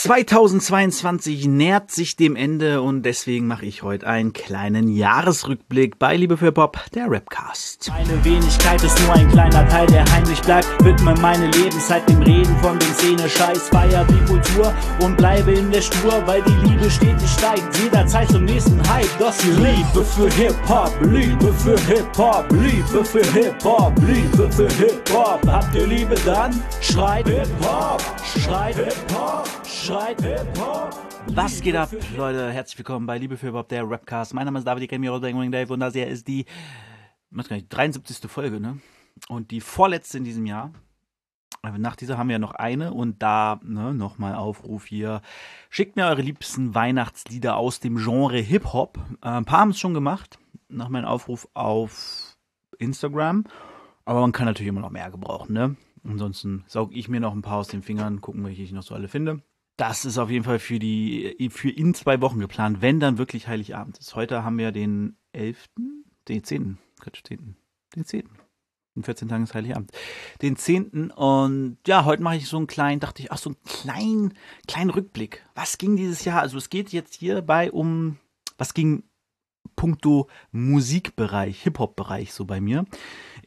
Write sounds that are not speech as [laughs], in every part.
2022 nähert sich dem Ende und deswegen mache ich heute einen kleinen Jahresrückblick bei Liebe für Pop, der Rapcast. Meine Wenigkeit ist nur ein kleiner Teil, der heimlich bleibt. Widme meine Lebenszeit dem Reden von dem Szene-Scheiß. Feier die Kultur und bleibe in der Spur, weil die Liebe stetig steigt. Jederzeit zum nächsten Hype. Das hier Liebe für Hip-Hop, Liebe für Hip-Hop, Liebe für Hip-Hop, Liebe für Hip-Hop. Habt ihr Liebe dann? Schreit Hip-Hop, schreit Hip-Hop. Schreit Hip-Hop. Was geht ab, Leute? Herzlich willkommen bei Liebe für Bob, der Rapcast. Mein Name ist David, ich kenne mich Bang Dave und das hier ist die kann ich, 73. Folge, ne? Und die vorletzte in diesem Jahr. Nach dieser haben wir noch eine und da ne, nochmal Aufruf hier. Schickt mir eure liebsten Weihnachtslieder aus dem Genre Hip-Hop. Äh, ein paar haben es schon gemacht, nach meinem Aufruf auf Instagram. Aber man kann natürlich immer noch mehr gebrauchen, ne? Ansonsten saug ich mir noch ein paar aus den Fingern, gucken, welche ich noch so alle finde. Das ist auf jeden Fall für die, für in zwei Wochen geplant, wenn dann wirklich Heiligabend ist. Heute haben wir den 11., den 10., Quatsch, 10., den 10. In 14 Tagen ist Heiligabend. Den 10. Und ja, heute mache ich so einen kleinen, dachte ich, ach, so einen kleinen, kleinen Rückblick. Was ging dieses Jahr? Also es geht jetzt hierbei um, was ging puncto Musikbereich, Hip-Hop-Bereich so bei mir.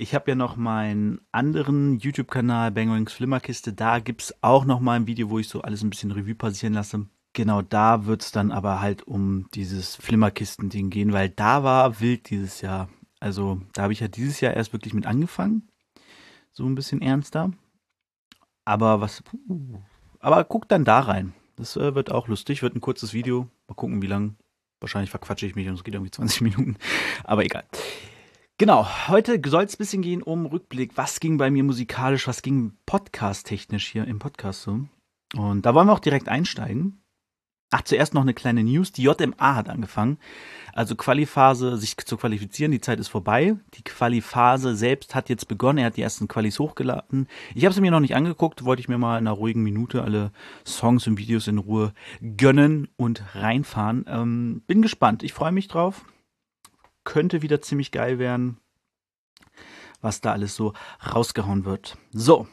Ich habe ja noch meinen anderen YouTube-Kanal, Bangwings Flimmerkiste. Da gibt es auch noch mal ein Video, wo ich so alles ein bisschen Revue passieren lasse. Genau, da wird es dann aber halt um dieses Flimmerkisten-Ding gehen, weil da war wild dieses Jahr. Also da habe ich ja dieses Jahr erst wirklich mit angefangen. So ein bisschen ernster. Aber was. Aber guck dann da rein. Das äh, wird auch lustig. Wird ein kurzes Video. Mal gucken, wie lang. Wahrscheinlich verquatsche ich mich und es geht irgendwie 20 [laughs] Minuten. Aber egal. Genau, heute soll es ein bisschen gehen um Rückblick. Was ging bei mir musikalisch, was ging podcast-technisch hier im Podcast so? Und da wollen wir auch direkt einsteigen. Ach, zuerst noch eine kleine News. Die JMA hat angefangen. Also Qualiphase, sich zu qualifizieren. Die Zeit ist vorbei. Die Qualiphase selbst hat jetzt begonnen. Er hat die ersten Qualis hochgeladen. Ich habe sie mir noch nicht angeguckt. Wollte ich mir mal in einer ruhigen Minute alle Songs und Videos in Ruhe gönnen und reinfahren. Ähm, bin gespannt. Ich freue mich drauf. Könnte wieder ziemlich geil werden, was da alles so rausgehauen wird. So.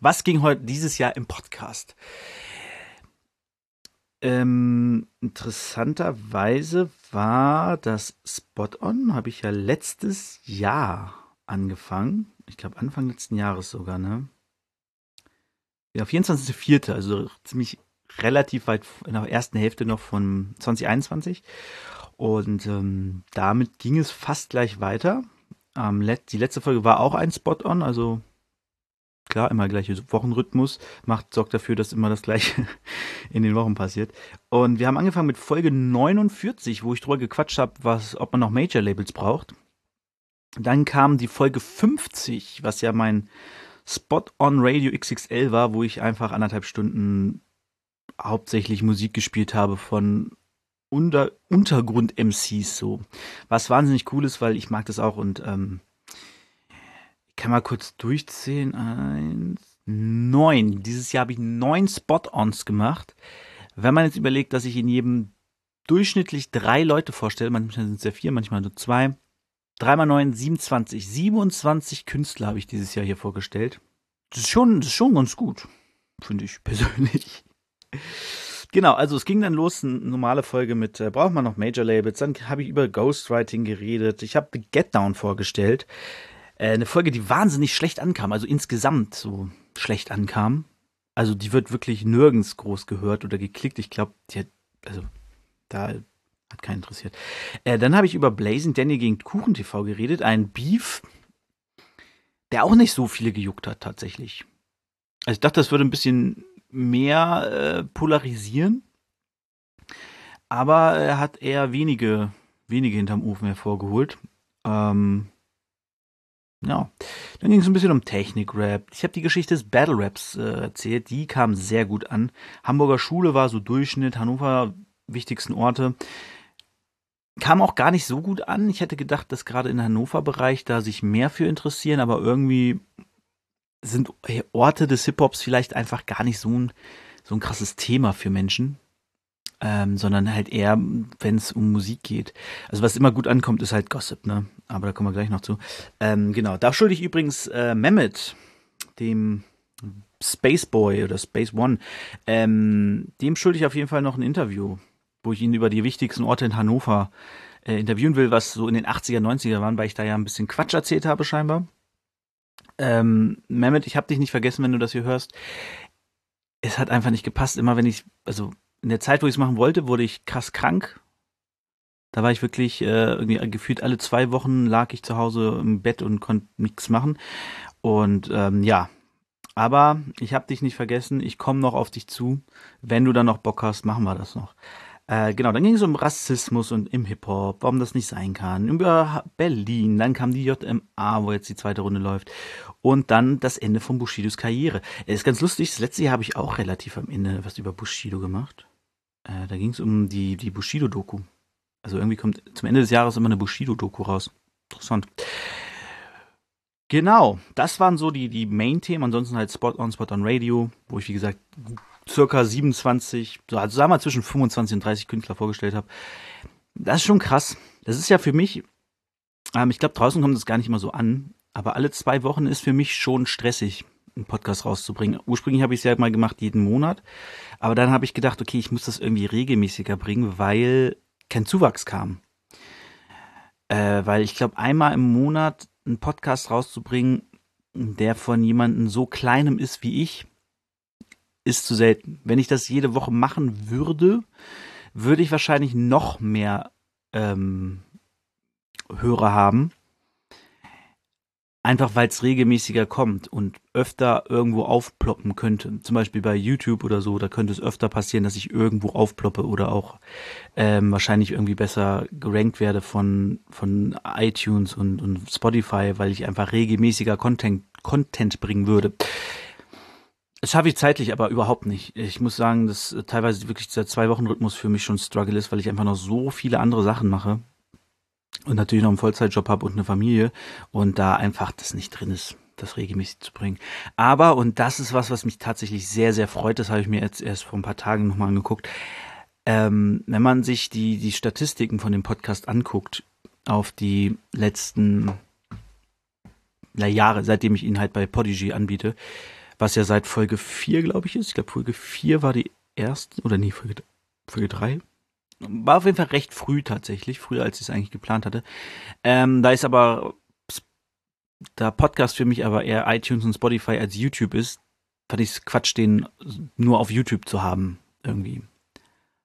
Was ging heute dieses Jahr im Podcast? Ähm, interessanterweise war das Spot-On, habe ich ja letztes Jahr angefangen. Ich glaube Anfang letzten Jahres sogar, ne? Ja, 24.04., also ziemlich relativ weit in der ersten Hälfte noch von 2021. Und ähm, damit ging es fast gleich weiter. Ähm, let die letzte Folge war auch ein Spot-On, also klar, immer gleiche Wochenrhythmus, macht, sorgt dafür, dass immer das gleiche [laughs] in den Wochen passiert. Und wir haben angefangen mit Folge 49, wo ich drüber gequatscht habe, was, ob man noch Major-Labels braucht. Dann kam die Folge 50, was ja mein Spot on Radio XXL war, wo ich einfach anderthalb Stunden hauptsächlich Musik gespielt habe von Unter Untergrund-MCs so. Was wahnsinnig cool ist, weil ich mag das auch und ähm, kann mal kurz durchzählen. Eins, neun. Dieses Jahr habe ich neun Spot-Ons gemacht. Wenn man jetzt überlegt, dass ich in jedem durchschnittlich drei Leute vorstelle, manchmal sind es ja vier, manchmal nur zwei. Dreimal neun, 27. 27 Künstler habe ich dieses Jahr hier vorgestellt. Das ist schon, das ist schon ganz gut, finde ich persönlich. Genau, also es ging dann los, eine normale Folge mit, äh, braucht man noch Major Labels, dann habe ich über Ghostwriting geredet, ich habe The Get Down vorgestellt, äh, eine Folge, die wahnsinnig schlecht ankam, also insgesamt so schlecht ankam. Also die wird wirklich nirgends groß gehört oder geklickt. Ich glaube, die hat, also da hat keinen interessiert. Äh, dann habe ich über Blazing Danny gegen Kuchen TV geredet, ein Beef, der auch nicht so viele gejuckt hat tatsächlich. Also ich dachte, das würde ein bisschen mehr äh, polarisieren, aber er hat eher wenige, wenige hinterm Ofen hervorgeholt. Ähm, ja, dann ging es ein bisschen um Technik-Rap. Ich habe die Geschichte des Battle-Raps äh, erzählt, die kam sehr gut an. Hamburger Schule war so Durchschnitt, Hannover wichtigsten Orte. Kam auch gar nicht so gut an. Ich hätte gedacht, dass gerade im Hannover-Bereich da sich mehr für interessieren, aber irgendwie sind Orte des Hip-Hops vielleicht einfach gar nicht so ein, so ein krasses Thema für Menschen ähm, sondern halt eher, wenn es um Musik geht. Also was immer gut ankommt, ist halt Gossip, ne? Aber da kommen wir gleich noch zu. Ähm, genau, da schulde ich übrigens äh, Mehmet, dem Spaceboy oder Space One. Ähm, dem schulde ich auf jeden Fall noch ein Interview, wo ich ihn über die wichtigsten Orte in Hannover äh, interviewen will, was so in den 80er, 90er waren, weil ich da ja ein bisschen Quatsch erzählt habe scheinbar. Ähm, Mehmet, ich habe dich nicht vergessen, wenn du das hier hörst. Es hat einfach nicht gepasst. Immer wenn ich, also in der Zeit, wo ich es machen wollte, wurde ich krass krank. Da war ich wirklich äh, irgendwie gefühlt alle zwei Wochen lag ich zu Hause im Bett und konnte nichts machen. Und ähm, ja, aber ich habe dich nicht vergessen. Ich komme noch auf dich zu. Wenn du dann noch Bock hast, machen wir das noch. Äh, genau, dann ging es um Rassismus und im Hip-Hop, warum das nicht sein kann. Über Berlin, dann kam die JMA, wo jetzt die zweite Runde läuft. Und dann das Ende von Bushidos Karriere. Es ist ganz lustig, das letzte Jahr habe ich auch relativ am Ende was über Bushido gemacht. Äh, da ging es um die, die Bushido-Doku. Also irgendwie kommt zum Ende des Jahres immer eine Bushido-Doku raus. Interessant. Genau, das waren so die, die Main-Themen. Ansonsten halt Spot on, Spot on Radio, wo ich, wie gesagt, circa 27, also sagen wir zwischen 25 und 30 Künstler vorgestellt habe. Das ist schon krass. Das ist ja für mich, ähm, ich glaube, draußen kommt es gar nicht immer so an, aber alle zwei Wochen ist für mich schon stressig, einen Podcast rauszubringen. Ursprünglich habe ich es ja mal gemacht, jeden Monat, aber dann habe ich gedacht, okay, ich muss das irgendwie regelmäßiger bringen, weil kein Zuwachs kam. Äh, weil ich glaube, einmal im Monat einen Podcast rauszubringen, der von jemandem so kleinem ist wie ich, ist zu selten. Wenn ich das jede Woche machen würde, würde ich wahrscheinlich noch mehr ähm, Hörer haben. Einfach weil es regelmäßiger kommt und öfter irgendwo aufploppen könnte. Zum Beispiel bei YouTube oder so, da könnte es öfter passieren, dass ich irgendwo aufploppe oder auch ähm, wahrscheinlich irgendwie besser gerankt werde von, von iTunes und, und Spotify, weil ich einfach regelmäßiger Content, Content bringen würde. Das schaffe ich zeitlich aber überhaupt nicht. Ich muss sagen, dass äh, teilweise wirklich dieser Zwei-Wochen-Rhythmus für mich schon Struggle ist, weil ich einfach noch so viele andere Sachen mache und natürlich noch einen Vollzeitjob habe und eine Familie und da einfach das nicht drin ist, das regelmäßig zu bringen. Aber, und das ist was, was mich tatsächlich sehr, sehr freut, das habe ich mir jetzt erst vor ein paar Tagen nochmal angeguckt, ähm, wenn man sich die, die Statistiken von dem Podcast anguckt, auf die letzten Jahre, seitdem ich ihn halt bei Podigy anbiete, was ja seit Folge 4, glaube ich, ist. Ich glaube, Folge 4 war die erste, oder nee, Folge, Folge 3. War auf jeden Fall recht früh tatsächlich, früher als ich es eigentlich geplant hatte. Ähm, da ist aber, da Podcast für mich aber eher iTunes und Spotify als YouTube ist, fand ich es Quatsch, den nur auf YouTube zu haben, irgendwie.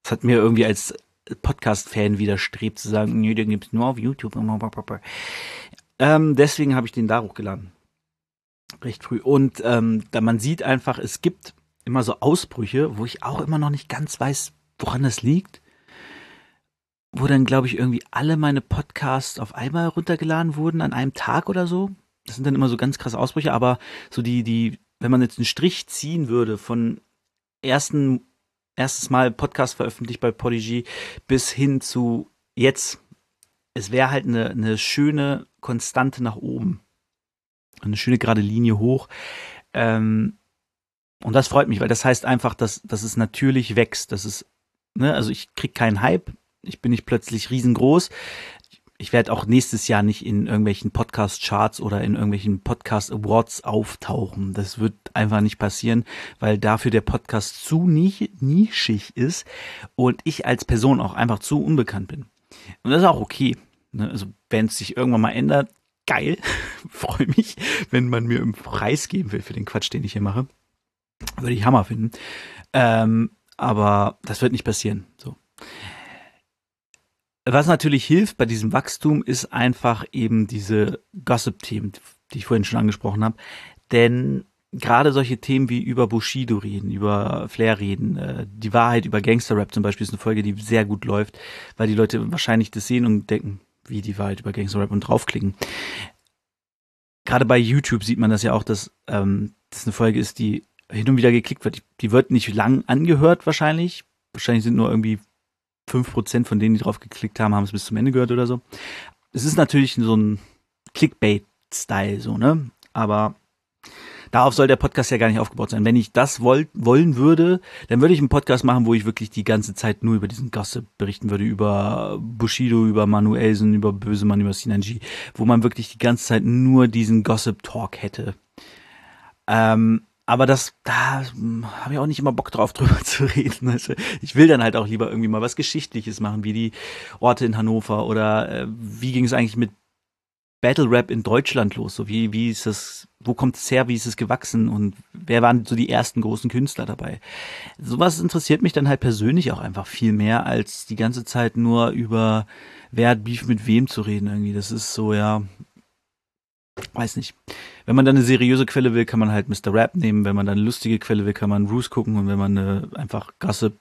Das hat mir irgendwie als Podcast-Fan widerstrebt zu sagen, nee, den gibt's nur auf YouTube. Ähm, deswegen habe ich den da hochgeladen recht früh. Und ähm, da man sieht einfach, es gibt immer so Ausbrüche, wo ich auch immer noch nicht ganz weiß, woran das liegt. Wo dann, glaube ich, irgendwie alle meine Podcasts auf einmal runtergeladen wurden an einem Tag oder so. Das sind dann immer so ganz krasse Ausbrüche, aber so die, die, wenn man jetzt einen Strich ziehen würde von ersten, erstes Mal Podcast veröffentlicht bei Podigy bis hin zu jetzt, es wäre halt eine, eine schöne Konstante nach oben eine schöne gerade Linie hoch. Ähm, und das freut mich, weil das heißt einfach, dass, dass es natürlich wächst. Das ist, ne, also ich krieg keinen Hype, ich bin nicht plötzlich riesengroß. Ich werde auch nächstes Jahr nicht in irgendwelchen Podcast-Charts oder in irgendwelchen Podcast-Awards auftauchen. Das wird einfach nicht passieren, weil dafür der Podcast zu nischig ist und ich als Person auch einfach zu unbekannt bin. Und das ist auch okay. Ne? Also wenn es sich irgendwann mal ändert, geil. [laughs] Freue mich, wenn man mir einen Preis geben will für den Quatsch, den ich hier mache. Würde ich Hammer finden. Ähm, aber das wird nicht passieren. So. Was natürlich hilft bei diesem Wachstum, ist einfach eben diese Gossip-Themen, die ich vorhin schon angesprochen habe. Denn gerade solche Themen wie über Bushido reden, über Flair reden, äh, die Wahrheit über Gangster-Rap zum Beispiel ist eine Folge, die sehr gut läuft, weil die Leute wahrscheinlich das sehen und denken, wie die Wahrheit über Gangster Rap und draufklicken. Gerade bei YouTube sieht man das ja auch, dass ähm, das eine Folge ist, die hin und wieder geklickt wird. Die, wird nicht lang angehört wahrscheinlich. Wahrscheinlich sind nur irgendwie fünf Prozent von denen, die drauf geklickt haben, haben es bis zum Ende gehört oder so. Es ist natürlich so ein Clickbait-Style, so, ne? Aber darauf soll der Podcast ja gar nicht aufgebaut sein. Wenn ich das wollt, wollen würde, dann würde ich einen Podcast machen, wo ich wirklich die ganze Zeit nur über diesen Gossip berichten würde, über Bushido, über Manuelsen, über Bösemann, über Sinanji, wo man wirklich die ganze Zeit nur diesen Gossip-Talk hätte. Ähm, aber das, da habe ich auch nicht immer Bock drauf, [laughs] drüber zu reden. Also ich will dann halt auch lieber irgendwie mal was Geschichtliches machen, wie die Orte in Hannover oder äh, wie ging es eigentlich mit Battle Rap in Deutschland los? So wie, wie ist das, wo kommt es her, wie ist es gewachsen und wer waren so die ersten großen Künstler dabei? Sowas interessiert mich dann halt persönlich auch einfach viel mehr, als die ganze Zeit nur über wer hat Beef mit wem zu reden irgendwie. Das ist so, ja, weiß nicht. Wenn man dann eine seriöse Quelle will, kann man halt Mr. Rap nehmen. Wenn man dann eine lustige Quelle will, kann man Roos gucken. Und wenn man eine einfach Gossip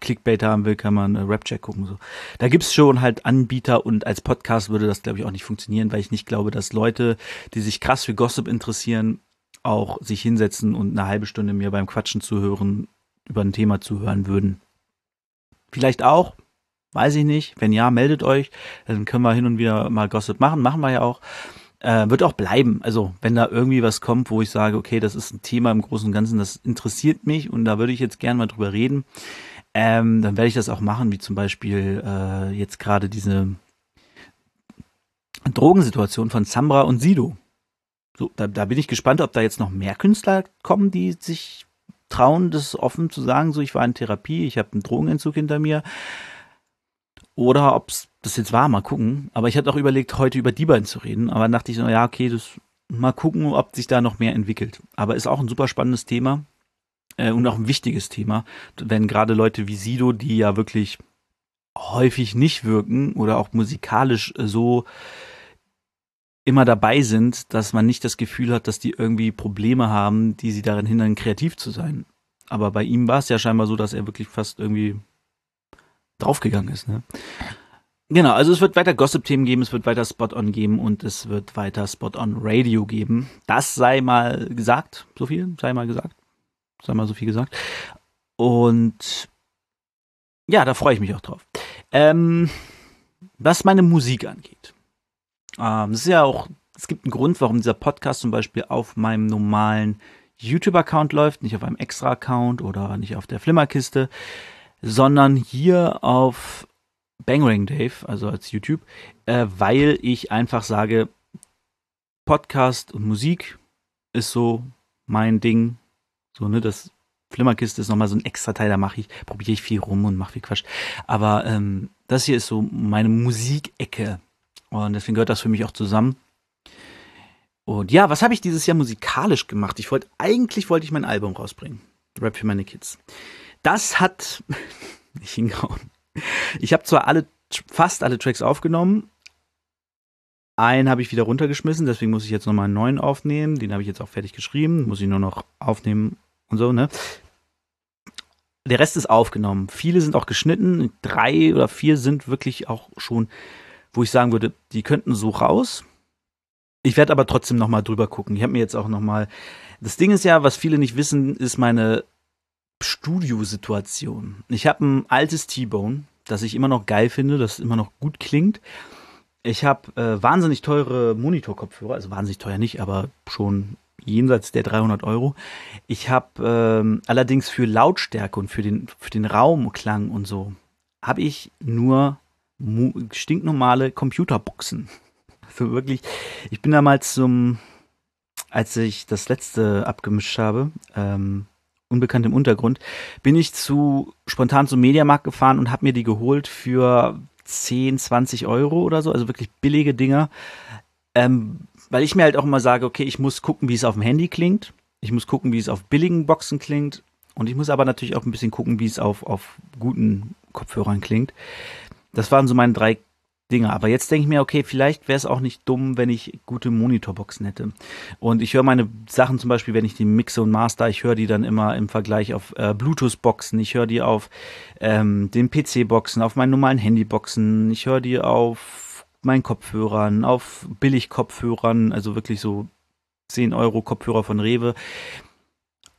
Clickbait haben will, kann man äh, Rapcheck gucken. So. Da gibt's schon halt Anbieter und als Podcast würde das, glaube ich, auch nicht funktionieren, weil ich nicht glaube, dass Leute, die sich krass für Gossip interessieren, auch sich hinsetzen und eine halbe Stunde mir beim Quatschen zuhören, über ein Thema zuhören würden. Vielleicht auch, weiß ich nicht. Wenn ja, meldet euch. Dann können wir hin und wieder mal Gossip machen. Machen wir ja auch. Äh, wird auch bleiben. Also, wenn da irgendwie was kommt, wo ich sage, okay, das ist ein Thema im Großen und Ganzen, das interessiert mich und da würde ich jetzt gerne mal drüber reden, ähm, dann werde ich das auch machen, wie zum Beispiel äh, jetzt gerade diese Drogensituation von Samra und Sido. So, da, da bin ich gespannt, ob da jetzt noch mehr Künstler kommen, die sich trauen, das offen zu sagen, so ich war in Therapie, ich habe einen Drogenentzug hinter mir. Oder ob es das jetzt war, mal gucken. Aber ich hatte auch überlegt, heute über die beiden zu reden. Aber dachte ich so, ja, okay, das mal gucken, ob sich da noch mehr entwickelt. Aber ist auch ein super spannendes Thema äh, und auch ein wichtiges Thema, wenn gerade Leute wie Sido, die ja wirklich häufig nicht wirken oder auch musikalisch äh, so immer dabei sind, dass man nicht das Gefühl hat, dass die irgendwie Probleme haben, die sie darin hindern, kreativ zu sein. Aber bei ihm war es ja scheinbar so, dass er wirklich fast irgendwie draufgegangen ist. Ne? Genau, also es wird weiter Gossip-Themen geben, es wird weiter Spot-On geben und es wird weiter Spot-On-Radio geben. Das sei mal gesagt, so viel sei mal gesagt. Sei mal so viel gesagt. Und ja, da freue ich mich auch drauf. Ähm, was meine Musik angeht. Ähm, es ist ja auch, es gibt einen Grund, warum dieser Podcast zum Beispiel auf meinem normalen YouTube-Account läuft, nicht auf einem Extra-Account oder nicht auf der Flimmerkiste, sondern hier auf Bangering Dave, also als YouTube, äh, weil ich einfach sage, Podcast und Musik ist so mein Ding. So, ne, das Flimmerkiste ist nochmal so ein extra Teil, da mache ich, probiere ich viel rum und mache viel Quatsch. Aber ähm, das hier ist so meine Musikecke. Und deswegen gehört das für mich auch zusammen. Und ja, was habe ich dieses Jahr musikalisch gemacht? Ich wollte, eigentlich wollte ich mein Album rausbringen. Rap für meine Kids. Das hat [laughs] nicht hingehauen. Ich habe zwar alle, fast alle Tracks aufgenommen. Einen habe ich wieder runtergeschmissen, deswegen muss ich jetzt nochmal einen neuen aufnehmen. Den habe ich jetzt auch fertig geschrieben. Muss ich nur noch aufnehmen und so, ne? Der Rest ist aufgenommen. Viele sind auch geschnitten. Drei oder vier sind wirklich auch schon, wo ich sagen würde, die könnten so raus. Ich werde aber trotzdem nochmal drüber gucken. Ich habe mir jetzt auch nochmal. Das Ding ist ja, was viele nicht wissen, ist meine Studiosituation. Ich habe ein altes T-Bone, das ich immer noch geil finde, das immer noch gut klingt. Ich habe äh, wahnsinnig teure Monitor-Kopfhörer, also wahnsinnig teuer nicht, aber schon jenseits der 300 Euro. Ich habe ähm, allerdings für Lautstärke und für den, für den Raumklang und so, habe ich nur stinknormale Computerboxen. [laughs] Also wirklich, ich bin damals zum, als ich das letzte abgemischt habe, ähm, unbekannt im Untergrund, bin ich zu spontan zum Mediamarkt gefahren und habe mir die geholt für 10, 20 Euro oder so, also wirklich billige Dinger. Ähm, weil ich mir halt auch immer sage, okay, ich muss gucken, wie es auf dem Handy klingt. Ich muss gucken, wie es auf billigen Boxen klingt. Und ich muss aber natürlich auch ein bisschen gucken, wie es auf, auf guten Kopfhörern klingt. Das waren so meine drei Dinge. Aber jetzt denke ich mir, okay, vielleicht wäre es auch nicht dumm, wenn ich gute Monitorboxen hätte. Und ich höre meine Sachen zum Beispiel, wenn ich die mixe und master, ich höre die dann immer im Vergleich auf äh, Bluetooth-Boxen, ich höre die auf ähm, den PC-Boxen, auf meinen normalen Handy-Boxen, ich höre die auf meinen Kopfhörern, auf Billig-Kopfhörern, also wirklich so 10 Euro Kopfhörer von Rewe.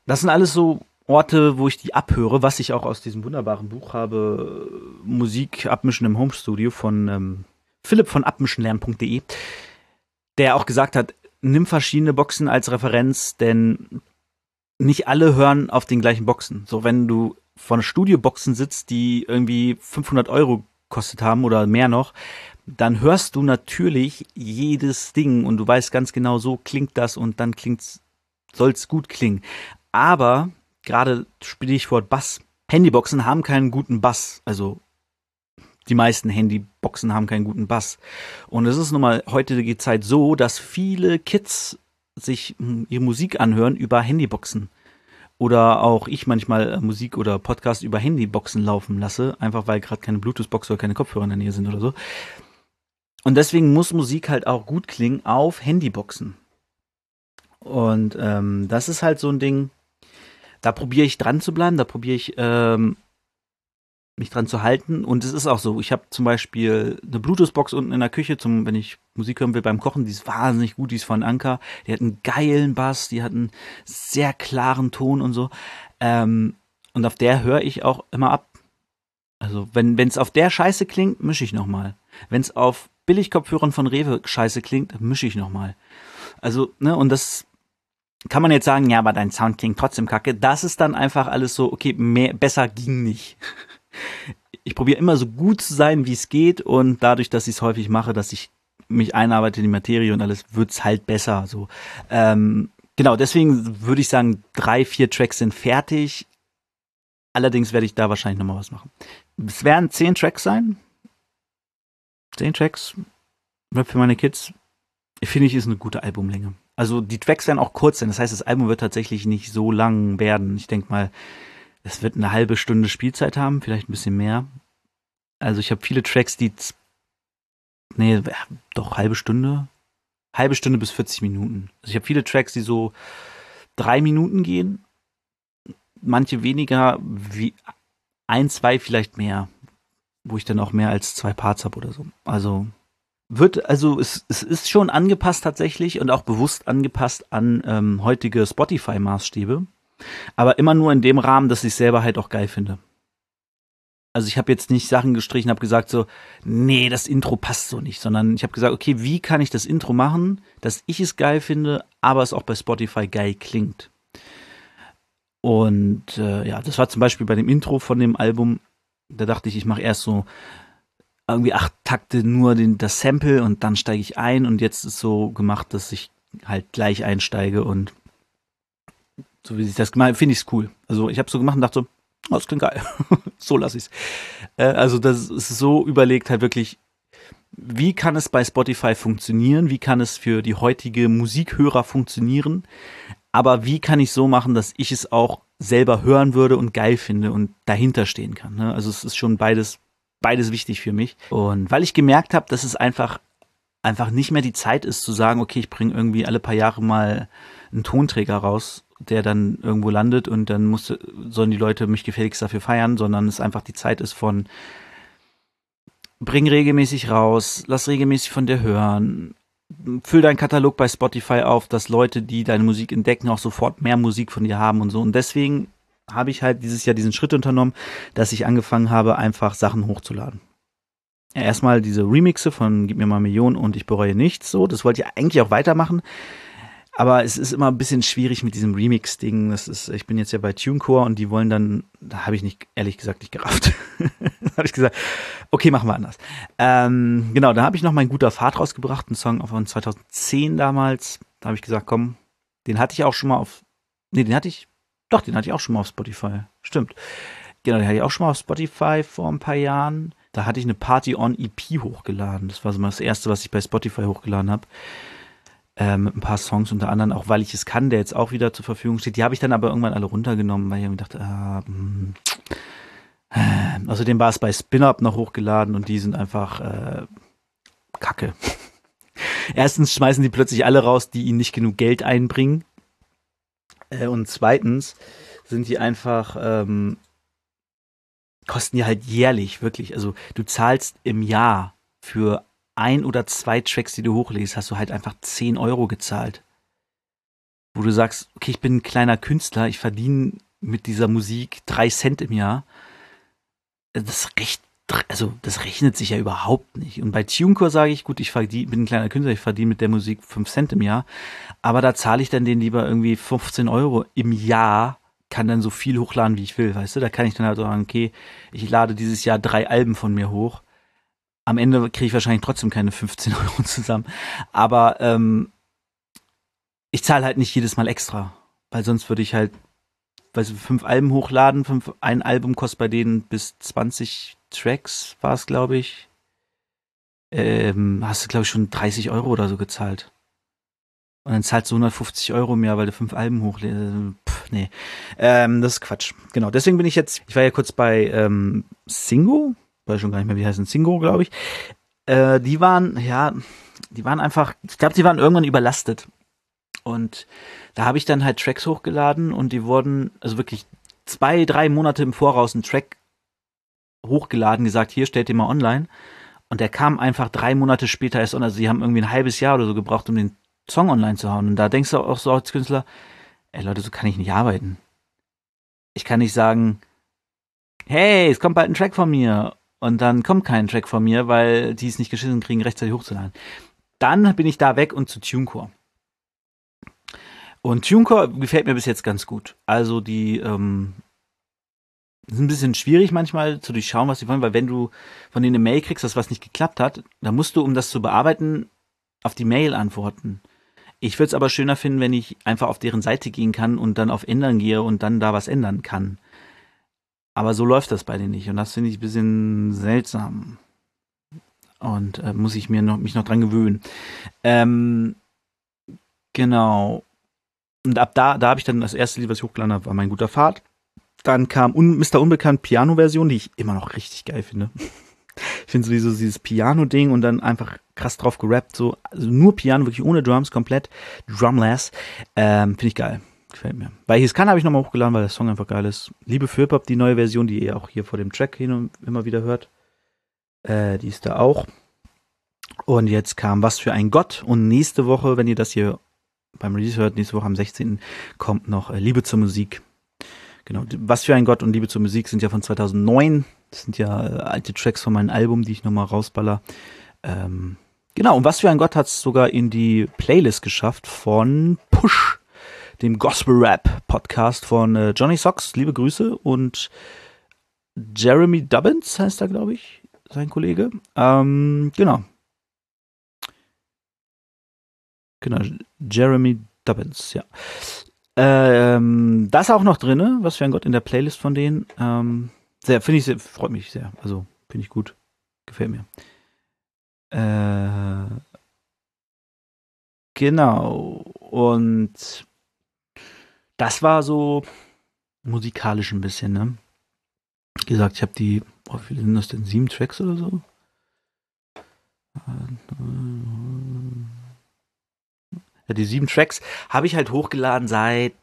Das sind alles so Orte, wo ich die abhöre, was ich auch aus diesem wunderbaren Buch habe, Musik abmischen im Homestudio von ähm, Philipp von abmischenlernen.de, der auch gesagt hat, nimm verschiedene Boxen als Referenz, denn nicht alle hören auf den gleichen Boxen. So, wenn du von Studioboxen sitzt, die irgendwie 500 Euro kostet haben oder mehr noch, dann hörst du natürlich jedes Ding und du weißt ganz genau, so klingt das und dann klingt's, soll's gut klingen. Aber gerade Stichwort Bass. Handyboxen haben keinen guten Bass. Also die meisten Handyboxen haben keinen guten Bass. Und es ist nun mal heutige Zeit so, dass viele Kids sich hm, ihre Musik anhören über Handyboxen. Oder auch ich manchmal äh, Musik oder Podcast über Handyboxen laufen lasse, einfach weil gerade keine Bluetooth-Box oder keine Kopfhörer in der Nähe sind oder so. Und deswegen muss Musik halt auch gut klingen auf Handyboxen. Und ähm, das ist halt so ein Ding, da probiere ich dran zu bleiben, da probiere ich ähm, mich dran zu halten. Und es ist auch so, ich habe zum Beispiel eine Bluetooth-Box unten in der Küche, zum, wenn ich Musik hören will beim Kochen, die ist wahnsinnig gut, die ist von Anker. Die hat einen geilen Bass, die hat einen sehr klaren Ton und so. Ähm, und auf der höre ich auch immer ab. Also wenn es auf der Scheiße klingt, mische ich nochmal. Wenn es auf Billigkopfhörern von Rewe Scheiße klingt, mische ich nochmal. Also, ne, und das kann man jetzt sagen, ja, aber dein Sound klingt trotzdem kacke. Das ist dann einfach alles so, okay, mehr, besser ging nicht. [laughs] Ich probiere immer so gut zu sein, wie es geht und dadurch, dass ich es häufig mache, dass ich mich einarbeite in die Materie und alles, wird's halt besser. So, ähm, genau. Deswegen würde ich sagen, drei, vier Tracks sind fertig. Allerdings werde ich da wahrscheinlich nochmal was machen. Es werden zehn Tracks sein. Zehn Tracks. Rap für meine Kids. Finde ich, ist eine gute Albumlänge. Also die Tracks werden auch kurz sein. Das heißt, das Album wird tatsächlich nicht so lang werden. Ich denke mal, es wird eine halbe Stunde Spielzeit haben, vielleicht ein bisschen mehr. Also ich habe viele Tracks, die nee, doch halbe Stunde, halbe Stunde bis 40 Minuten. Also ich habe viele Tracks, die so drei Minuten gehen, manche weniger, wie ein, zwei vielleicht mehr, wo ich dann auch mehr als zwei Parts habe oder so. Also wird, also es, es ist schon angepasst tatsächlich und auch bewusst angepasst an ähm, heutige Spotify-Maßstäbe. Aber immer nur in dem Rahmen, dass ich selber halt auch geil finde. Also ich habe jetzt nicht Sachen gestrichen, habe gesagt so, nee, das Intro passt so nicht, sondern ich habe gesagt, okay, wie kann ich das Intro machen, dass ich es geil finde, aber es auch bei Spotify geil klingt. Und äh, ja, das war zum Beispiel bei dem Intro von dem Album, da dachte ich, ich mache erst so irgendwie acht Takte nur den, das Sample und dann steige ich ein und jetzt ist so gemacht, dass ich halt gleich einsteige und so wie sich das gemacht finde ich es cool. Also ich habe so gemacht und dachte so, oh, das klingt geil. [laughs] so lasse ich es. Äh, also das ist so überlegt halt wirklich, wie kann es bei Spotify funktionieren? Wie kann es für die heutige Musikhörer funktionieren? Aber wie kann ich so machen, dass ich es auch selber hören würde und geil finde und dahinter stehen kann? Ne? Also es ist schon beides beides wichtig für mich. Und weil ich gemerkt habe, dass es einfach einfach nicht mehr die Zeit ist zu sagen, okay, ich bringe irgendwie alle paar Jahre mal einen Tonträger raus, der dann irgendwo landet und dann muss, sollen die Leute mich gefälligst dafür feiern, sondern es einfach die Zeit ist von bring regelmäßig raus, lass regelmäßig von dir hören, füll deinen Katalog bei Spotify auf, dass Leute, die deine Musik entdecken, auch sofort mehr Musik von dir haben und so. Und deswegen habe ich halt dieses Jahr diesen Schritt unternommen, dass ich angefangen habe, einfach Sachen hochzuladen. Erstmal diese Remixe von Gib mir mal Millionen und ich bereue nichts, so, das wollte ich eigentlich auch weitermachen. Aber es ist immer ein bisschen schwierig mit diesem Remix-Ding. Das ist, ich bin jetzt ja bei TuneCore und die wollen dann, da habe ich nicht, ehrlich gesagt, nicht gerafft. [laughs] habe ich gesagt, okay, machen wir anders. Ähm, genau, da habe ich noch mein guter Fahrt rausgebracht, einen Song von 2010 damals. Da habe ich gesagt, komm, den hatte ich auch schon mal auf, nee, den hatte ich doch, den hatte ich auch schon mal auf Spotify. Stimmt. Genau, den hatte ich auch schon mal auf Spotify vor ein paar Jahren. Da hatte ich eine Party on EP hochgeladen. Das war so mal das erste, was ich bei Spotify hochgeladen habe. Ähm, ein paar Songs unter anderem, auch weil ich es kann, der jetzt auch wieder zur Verfügung steht. Die habe ich dann aber irgendwann alle runtergenommen, weil ich mir dachte, ah, mh. Äh, außerdem war es bei Spin-Up noch hochgeladen und die sind einfach äh, Kacke. [laughs] Erstens schmeißen die plötzlich alle raus, die ihnen nicht genug Geld einbringen. Äh, und zweitens sind die einfach, ähm, kosten die halt jährlich, wirklich. Also du zahlst im Jahr für ein oder zwei Tracks, die du hochlegst, hast du halt einfach 10 Euro gezahlt. Wo du sagst, okay, ich bin ein kleiner Künstler, ich verdiene mit dieser Musik drei Cent im Jahr. Das recht, also das rechnet sich ja überhaupt nicht. Und bei TuneCore sage ich, gut, ich verdien, bin ein kleiner Künstler, ich verdiene mit der Musik 5 Cent im Jahr. Aber da zahle ich dann den lieber irgendwie 15 Euro im Jahr, kann dann so viel hochladen, wie ich will, weißt du? Da kann ich dann halt sagen, okay, ich lade dieses Jahr drei Alben von mir hoch. Am Ende kriege ich wahrscheinlich trotzdem keine 15 [laughs] Euro zusammen. Aber ähm, ich zahle halt nicht jedes Mal extra, weil sonst würde ich halt weil sie fünf Alben hochladen, fünf, ein Album kostet bei denen bis 20 Tracks, war es, glaube ich. Ähm, hast du, glaube ich, schon 30 Euro oder so gezahlt. Und dann zahlst du 150 Euro mehr, weil du fünf Alben hochlädst. Nee. Ähm, das ist Quatsch. Genau. Deswegen bin ich jetzt, ich war ja kurz bei ähm, Singo, weiß schon gar nicht mehr, wie heißen Singo, glaube ich. Äh, die waren, ja, die waren einfach, ich glaube, die waren irgendwann überlastet. Und da habe ich dann halt Tracks hochgeladen und die wurden, also wirklich zwei, drei Monate im Voraus einen Track hochgeladen, gesagt, hier stellt ihr mal online. Und der kam einfach drei Monate später erst online. Also sie haben irgendwie ein halbes Jahr oder so gebraucht, um den Song online zu hauen. Und da denkst du auch so als Künstler, ey Leute, so kann ich nicht arbeiten. Ich kann nicht sagen, hey, es kommt bald ein Track von mir. Und dann kommt kein Track von mir, weil die es nicht geschissen kriegen, rechtzeitig hochzuladen. Dann bin ich da weg und zu TuneCore. Und TuneCore gefällt mir bis jetzt ganz gut. Also die ähm, ist ein bisschen schwierig manchmal zu durchschauen, was sie wollen, weil wenn du von denen eine Mail kriegst, dass was nicht geklappt hat, dann musst du, um das zu bearbeiten, auf die Mail antworten. Ich würde es aber schöner finden, wenn ich einfach auf deren Seite gehen kann und dann auf Ändern gehe und dann da was ändern kann. Aber so läuft das bei denen nicht und das finde ich ein bisschen seltsam. Und äh, muss ich mir noch, mich noch dran gewöhnen. Ähm, genau. Und ab da, da habe ich dann das erste Lied, was ich hochgeladen habe, war mein guter Fahrt. Dann kam Un Mr. Unbekannt Piano-Version, die ich immer noch richtig geil finde. Ich finde sowieso dieses Piano-Ding und dann einfach krass drauf gerappt, so also nur Piano, wirklich ohne Drums, komplett drumless. Ähm, finde ich geil. Gefällt mir. Es kann, habe ich nochmal hochgeladen, weil der Song einfach geil ist. Liebe für Hip-Hop, die neue Version, die ihr auch hier vor dem Track hin und immer wieder hört. Äh, die ist da auch. Und jetzt kam Was für ein Gott. Und nächste Woche, wenn ihr das hier beim Release hört, nächste Woche am 16. kommt noch äh, Liebe zur Musik. Genau. Was für ein Gott und Liebe zur Musik sind ja von 2009. Das sind ja äh, alte Tracks von meinem Album, die ich nochmal rausballer. Ähm, genau, und was für ein Gott hat es sogar in die Playlist geschafft von Push, dem Gospel Rap Podcast von äh, Johnny Socks. Liebe Grüße und Jeremy Dubbins heißt er, glaube ich, sein Kollege. Ähm, genau. Genau, Jeremy Dubbins, ja. Ähm, das auch noch drinne, was für ein Gott in der Playlist von denen. Ähm, sehr, finde ich, sehr, freut mich sehr. Also, finde ich gut. Gefällt mir. Äh, genau. Und das war so musikalisch ein bisschen, ne? Wie gesagt, ich habe die, oh, wie viele sind das denn? Sieben Tracks oder so? Ja, die sieben Tracks habe ich halt hochgeladen seit,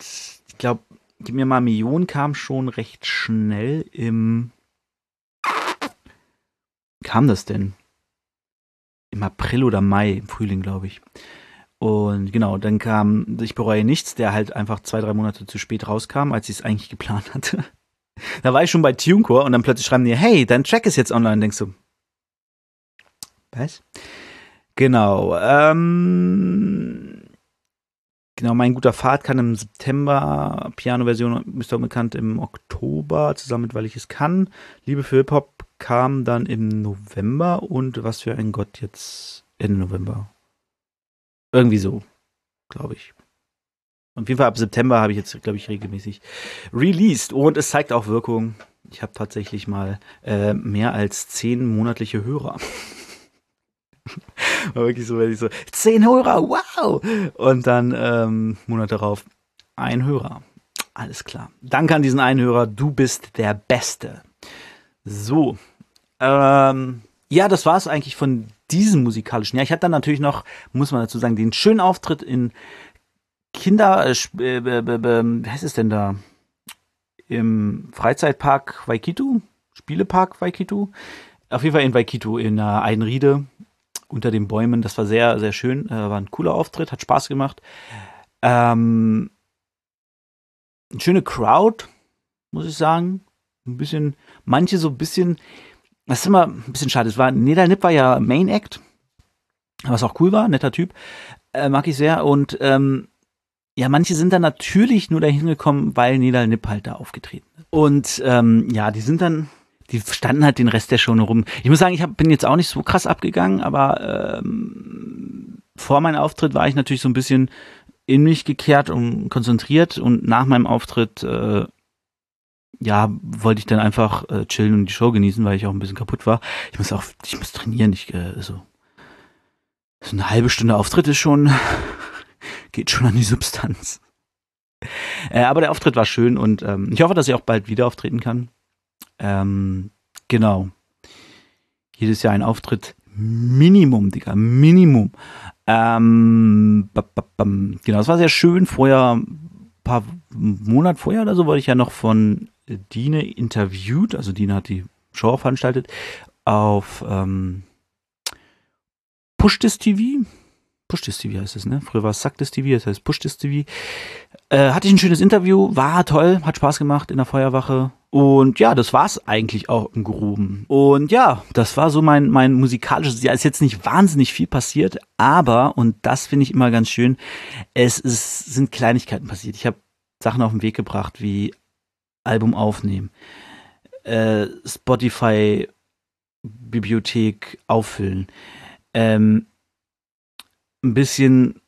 ich glaube, Gib mir mal Millionen kam schon recht schnell im. Kam das denn? Im April oder Mai, im Frühling, glaube ich. Und genau, dann kam Ich bereue nichts, der halt einfach zwei, drei Monate zu spät rauskam, als ich es eigentlich geplant hatte. da war ich schon bei TuneCore und dann plötzlich schreiben die, hey, dein Track ist jetzt online. Denkst du, was? Genau. Ähm, Genau, mein guter Fahrt kann im September, Piano-Version ist auch bekannt im Oktober, zusammen mit Weil ich es kann. Liebe für Hip-Hop kam dann im November und was für ein Gott jetzt Ende November. Irgendwie so, glaube ich. Auf jeden Fall ab September habe ich jetzt, glaube ich, regelmäßig released und es zeigt auch Wirkung. Ich habe tatsächlich mal äh, mehr als zehn monatliche Hörer. [laughs] War wirklich so, wenn ich so, zehn Hörer, wow! Und dann ähm, Monate darauf, ein Hörer. Alles klar. Danke an diesen einen Hörer, du bist der Beste. So. Ähm, ja, das war es eigentlich von diesem musikalischen Jahr. Ich hatte dann natürlich noch, muss man dazu sagen, den schönen Auftritt in Kinder, äh, äh, heißt es denn da? Im Freizeitpark Waikito? Spielepark Waikito? Auf jeden Fall in Waikito in äh, Einriede unter den Bäumen. Das war sehr, sehr schön. Äh, war ein cooler Auftritt, hat Spaß gemacht. Ähm, eine schöne Crowd, muss ich sagen. Ein bisschen, manche so ein bisschen, ist immer ein bisschen schade. Es war, Nedal Nip war ja Main Act, was auch cool war, netter Typ. Äh, mag ich sehr. Und ähm, ja, manche sind dann natürlich nur dahin gekommen, weil Nedal Nip halt da aufgetreten ist. Und ähm, ja, die sind dann die standen halt den Rest der Show nur rum. Ich muss sagen, ich hab, bin jetzt auch nicht so krass abgegangen, aber ähm, vor meinem Auftritt war ich natürlich so ein bisschen in mich gekehrt und konzentriert und nach meinem Auftritt äh, ja, wollte ich dann einfach äh, chillen und die Show genießen, weil ich auch ein bisschen kaputt war. Ich muss auch, ich muss trainieren, ich, äh, so, so eine halbe Stunde Auftritt ist schon, [laughs] geht schon an die Substanz. Äh, aber der Auftritt war schön und ähm, ich hoffe, dass ich auch bald wieder auftreten kann. Ähm, genau. Jedes Jahr ein Auftritt. Minimum, Digga, Minimum. Ähm, genau, das war sehr schön. Vorher, ein paar Monate vorher oder so, wurde ich ja noch von Dine interviewt. Also Dine hat die Show veranstaltet auf ähm, Push This TV. Push This TV heißt es, ne? Früher war es Suck This TV, das heißt Push This TV. Äh, hatte ich ein schönes Interview, war toll, hat Spaß gemacht in der Feuerwache. Und ja, das war's eigentlich auch im Groben. Und ja, das war so mein, mein musikalisches, ja, ist jetzt nicht wahnsinnig viel passiert, aber, und das finde ich immer ganz schön, es ist, sind Kleinigkeiten passiert. Ich habe Sachen auf den Weg gebracht, wie Album aufnehmen, äh, Spotify Bibliothek auffüllen, ähm, ein bisschen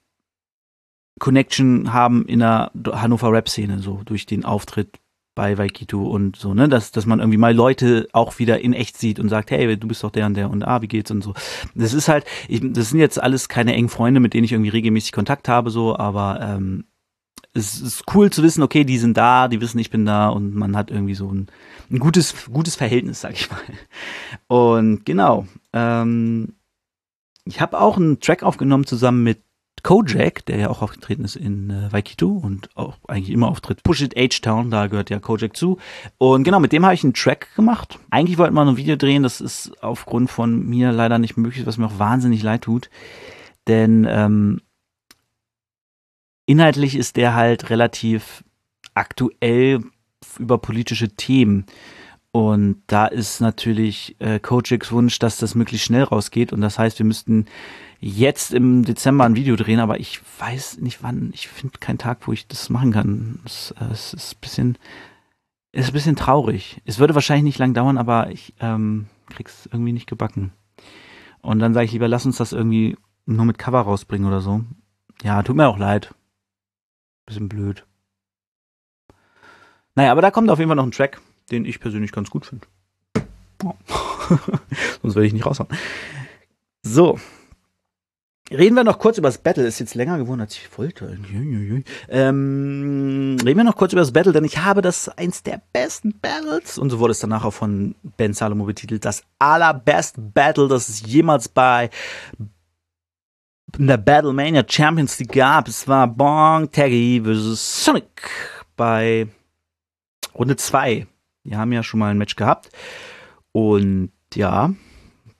Connection haben in der Hannover Rap-Szene, so durch den Auftritt bei Waikito und so, ne, dass, dass man irgendwie mal Leute auch wieder in echt sieht und sagt, hey, du bist doch der und der und ah, wie geht's und so. Das ist halt, ich, das sind jetzt alles keine engen Freunde, mit denen ich irgendwie regelmäßig Kontakt habe, so, aber ähm, es ist cool zu wissen, okay, die sind da, die wissen, ich bin da und man hat irgendwie so ein, ein gutes, gutes Verhältnis, sag ich mal. Und genau, ähm, ich habe auch einen Track aufgenommen zusammen mit Kojak, der ja auch aufgetreten ist in äh, Waikito und auch eigentlich immer auftritt. Push It H-Town, da gehört ja Kojak zu. Und genau, mit dem habe ich einen Track gemacht. Eigentlich wollte man ein Video drehen, das ist aufgrund von mir leider nicht möglich, was mir auch wahnsinnig leid tut. Denn ähm, inhaltlich ist der halt relativ aktuell über politische Themen. Und da ist natürlich äh, Kojaks Wunsch, dass das möglichst schnell rausgeht. Und das heißt, wir müssten jetzt im Dezember ein Video drehen, aber ich weiß nicht wann. Ich finde keinen Tag, wo ich das machen kann. Es, äh, es ist ein bisschen, ist ein bisschen traurig. Es würde wahrscheinlich nicht lang dauern, aber ich ähm, krieg's irgendwie nicht gebacken. Und dann sage ich lieber, lass uns das irgendwie nur mit Cover rausbringen oder so. Ja, tut mir auch leid. Bisschen blöd. Naja, aber da kommt auf jeden Fall noch ein Track, den ich persönlich ganz gut finde. [laughs] Sonst werde ich nicht raushauen. So. Reden wir noch kurz über das Battle. Ist jetzt länger geworden, als ich wollte. Ähm, reden wir noch kurz über das Battle, denn ich habe das eins der besten Battles, und so wurde es danach auch von Ben Salomo betitelt, das allerbeste Battle, das es jemals bei in der Battlemania Champions League gab. Es war Bong Taggy vs. Sonic bei Runde 2. Die haben ja schon mal ein Match gehabt. Und ja,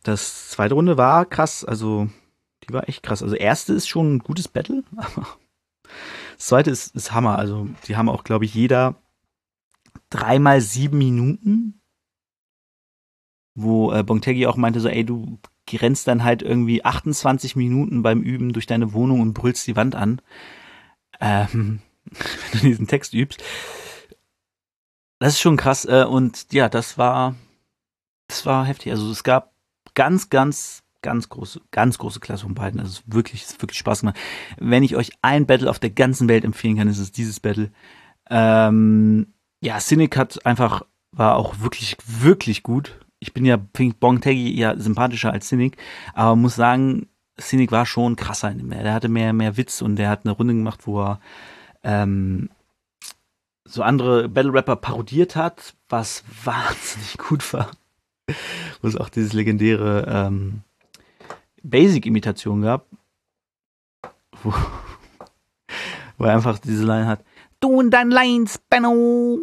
das zweite Runde war krass. Also, die war echt krass. Also, erste ist schon ein gutes Battle, [laughs] aber das zweite ist, ist Hammer. Also, die haben auch, glaube ich, jeder dreimal sieben Minuten, wo äh, Bongtegi auch meinte so, ey, du rennst dann halt irgendwie 28 Minuten beim Üben durch deine Wohnung und brüllst die Wand an, ähm, [laughs] wenn du diesen Text übst. Das ist schon krass. Äh, und ja, das war, das war heftig. Also es gab ganz, ganz, ganz große, ganz große Klasse von beiden. Also es ist wirklich, es ist wirklich Spaß gemacht. Wenn ich euch ein Battle auf der ganzen Welt empfehlen kann, ist es dieses Battle. Ähm, ja, Cynic hat einfach, war auch wirklich, wirklich gut ich bin ja, finde Taggy ja sympathischer als Cynic, aber muss sagen, Cynic war schon krasser in dem. Der hatte mehr, mehr Witz und der hat eine Runde gemacht, wo er ähm, so andere Battle Rapper parodiert hat, was [laughs] wahnsinnig gut war. wo es auch dieses legendäre ähm, Basic-Imitation gab, wo, [laughs] wo er einfach diese Line hat. Du und deine Lines, Benno!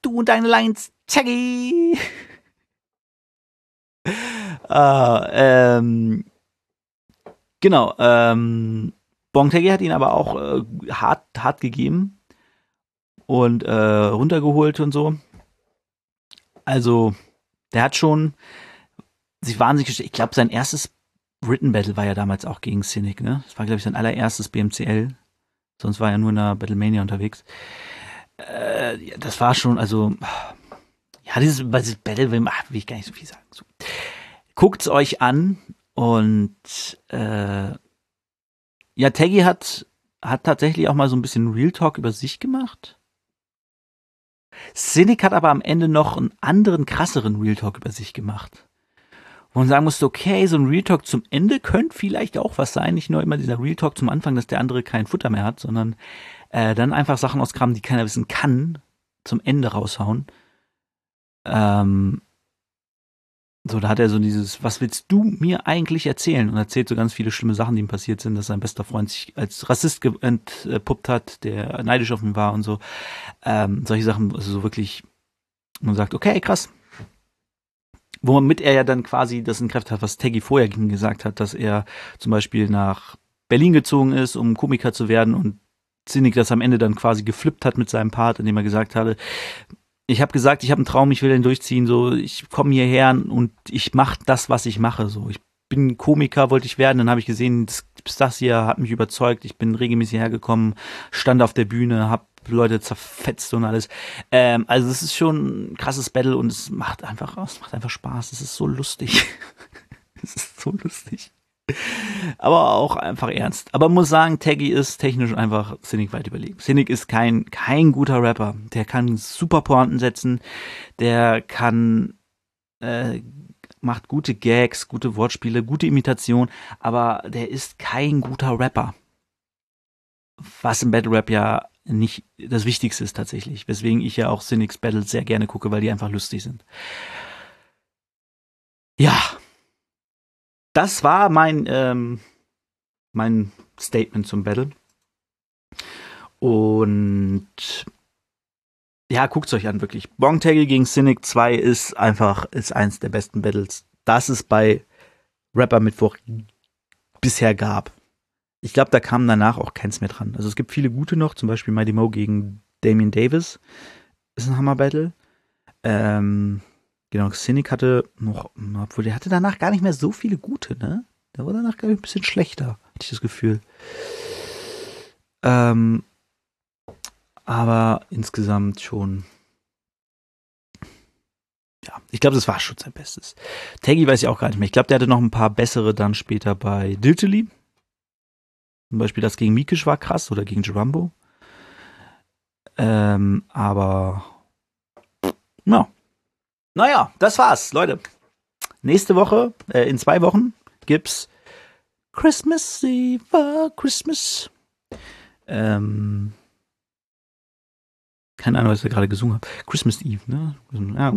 Du und deine Lines, Taggy! Ah, ähm, genau, ähm, Bongtegi hat ihn aber auch äh, hart, hart gegeben und äh, runtergeholt und so. Also, der hat schon sich wahnsinnig gestellt. Ich glaube, sein erstes Written Battle war ja damals auch gegen Cynic, ne? Das war, glaube ich, sein allererstes BMCL. Sonst war er nur in der Battlemania unterwegs. Äh, das war schon, also, ja, dieses, dieses Battle will, ich gar nicht so viel sagen. So. Guckt's euch an und äh, ja, Taggy hat hat tatsächlich auch mal so ein bisschen Real Talk über sich gemacht. Cynic hat aber am Ende noch einen anderen, krasseren Real Talk über sich gemacht. Wo man sagen musste, okay, so ein Real Talk zum Ende könnte vielleicht auch was sein. Nicht nur immer dieser Real Talk zum Anfang, dass der andere kein Futter mehr hat, sondern äh, dann einfach Sachen auskramen, die keiner wissen kann, zum Ende raushauen. Ähm, so, da hat er so dieses, was willst du mir eigentlich erzählen? Und erzählt so ganz viele schlimme Sachen, die ihm passiert sind, dass sein bester Freund sich als Rassist entpuppt hat, der neidisch auf ihn war und so. Ähm, solche Sachen, also so wirklich, man sagt, okay, krass. Womit er ja dann quasi das in Kräfte hat, was Teggy vorher gesagt hat, dass er zum Beispiel nach Berlin gezogen ist, um Komiker zu werden und Zinnig das am Ende dann quasi geflippt hat mit seinem Part, indem er gesagt hatte, ich habe gesagt, ich habe einen Traum, ich will den durchziehen, so ich komme hierher und ich mache das, was ich mache, so ich bin Komiker, wollte ich werden, dann habe ich gesehen, das, das hier hat mich überzeugt, ich bin regelmäßig hergekommen, stand auf der Bühne, habe Leute zerfetzt und alles. Ähm, also es ist schon ein krasses Battle und es macht einfach, es macht einfach Spaß, es ist so lustig. [laughs] es ist so lustig aber auch einfach ernst. Aber muss sagen, Taggy ist technisch einfach Cynic weit überlegen. Cynic ist kein, kein guter Rapper. Der kann super Pointen setzen, der kann, äh, macht gute Gags, gute Wortspiele, gute Imitation, aber der ist kein guter Rapper. Was im Battle Rap ja nicht das Wichtigste ist tatsächlich, weswegen ich ja auch Cynics Battles sehr gerne gucke, weil die einfach lustig sind. Ja, das war mein, ähm, mein Statement zum Battle. Und ja, guckt's euch an, wirklich. Bongtaggy gegen Cynic 2 ist einfach, ist eins der besten Battles, das es bei Rapper Mittwoch bisher gab. Ich glaube, da kam danach auch keins mehr dran. Also es gibt viele gute noch, zum Beispiel Mighty Mo gegen Damien Davis. Ist ein Hammer-Battle. Ähm, Genau, Cynic hatte noch, obwohl der hatte danach gar nicht mehr so viele gute, ne? Der war danach, glaube ich, ein bisschen schlechter, hatte ich das Gefühl. Ähm, aber insgesamt schon. Ja, ich glaube, das war schon sein Bestes. Taggy weiß ich auch gar nicht mehr. Ich glaube, der hatte noch ein paar bessere dann später bei Diltily. Zum Beispiel das gegen Mikisch war krass oder gegen Jumbo. Ähm, aber ja, naja, das war's, Leute. Nächste Woche, äh, in zwei Wochen, gibt's Christmas Eve, Christmas. Ähm, keine Ahnung, was ich gerade gesungen habe. Christmas Eve, ne? Ja,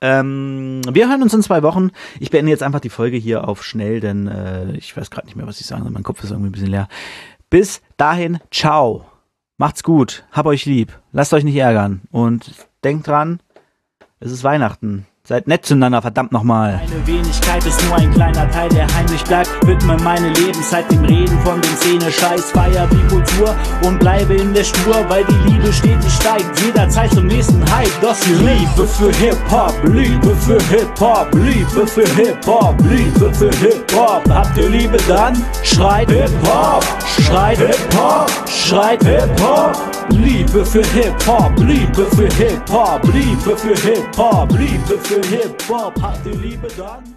ähm, wir hören uns in zwei Wochen. Ich beende jetzt einfach die Folge hier auf schnell, denn äh, ich weiß gerade nicht mehr, was ich sagen soll. Mein Kopf ist irgendwie ein bisschen leer. Bis dahin, ciao. Macht's gut. Hab euch lieb. Lasst euch nicht ärgern. Und denkt dran, es ist Weihnachten. Seid nett zueinander, verdammt nochmal. Meine Wenigkeit ist nur ein kleiner Teil, der heimlich bleibt. Widme meine Lebenszeit dem Reden von den Szene, Scheiß, feier die Kultur und bleibe in der Spur, weil die Liebe stetig steigt. Jederzeit zum nächsten Hype. Das hier Liebe für Hip-Hop, Liebe für Hip-Hop, Liebe für Hip-Hop, Liebe für Hip-Hop. Habt ihr Liebe dann? Schreit Hip-Hop, schreit Hip-Hop, schreit Hip-Hop. Liebe für Hip-Hop, Liebe für Hip-Hop, Liebe für Hip-Hop, Liebe für Hip-Hop. Hat die Liebe dann?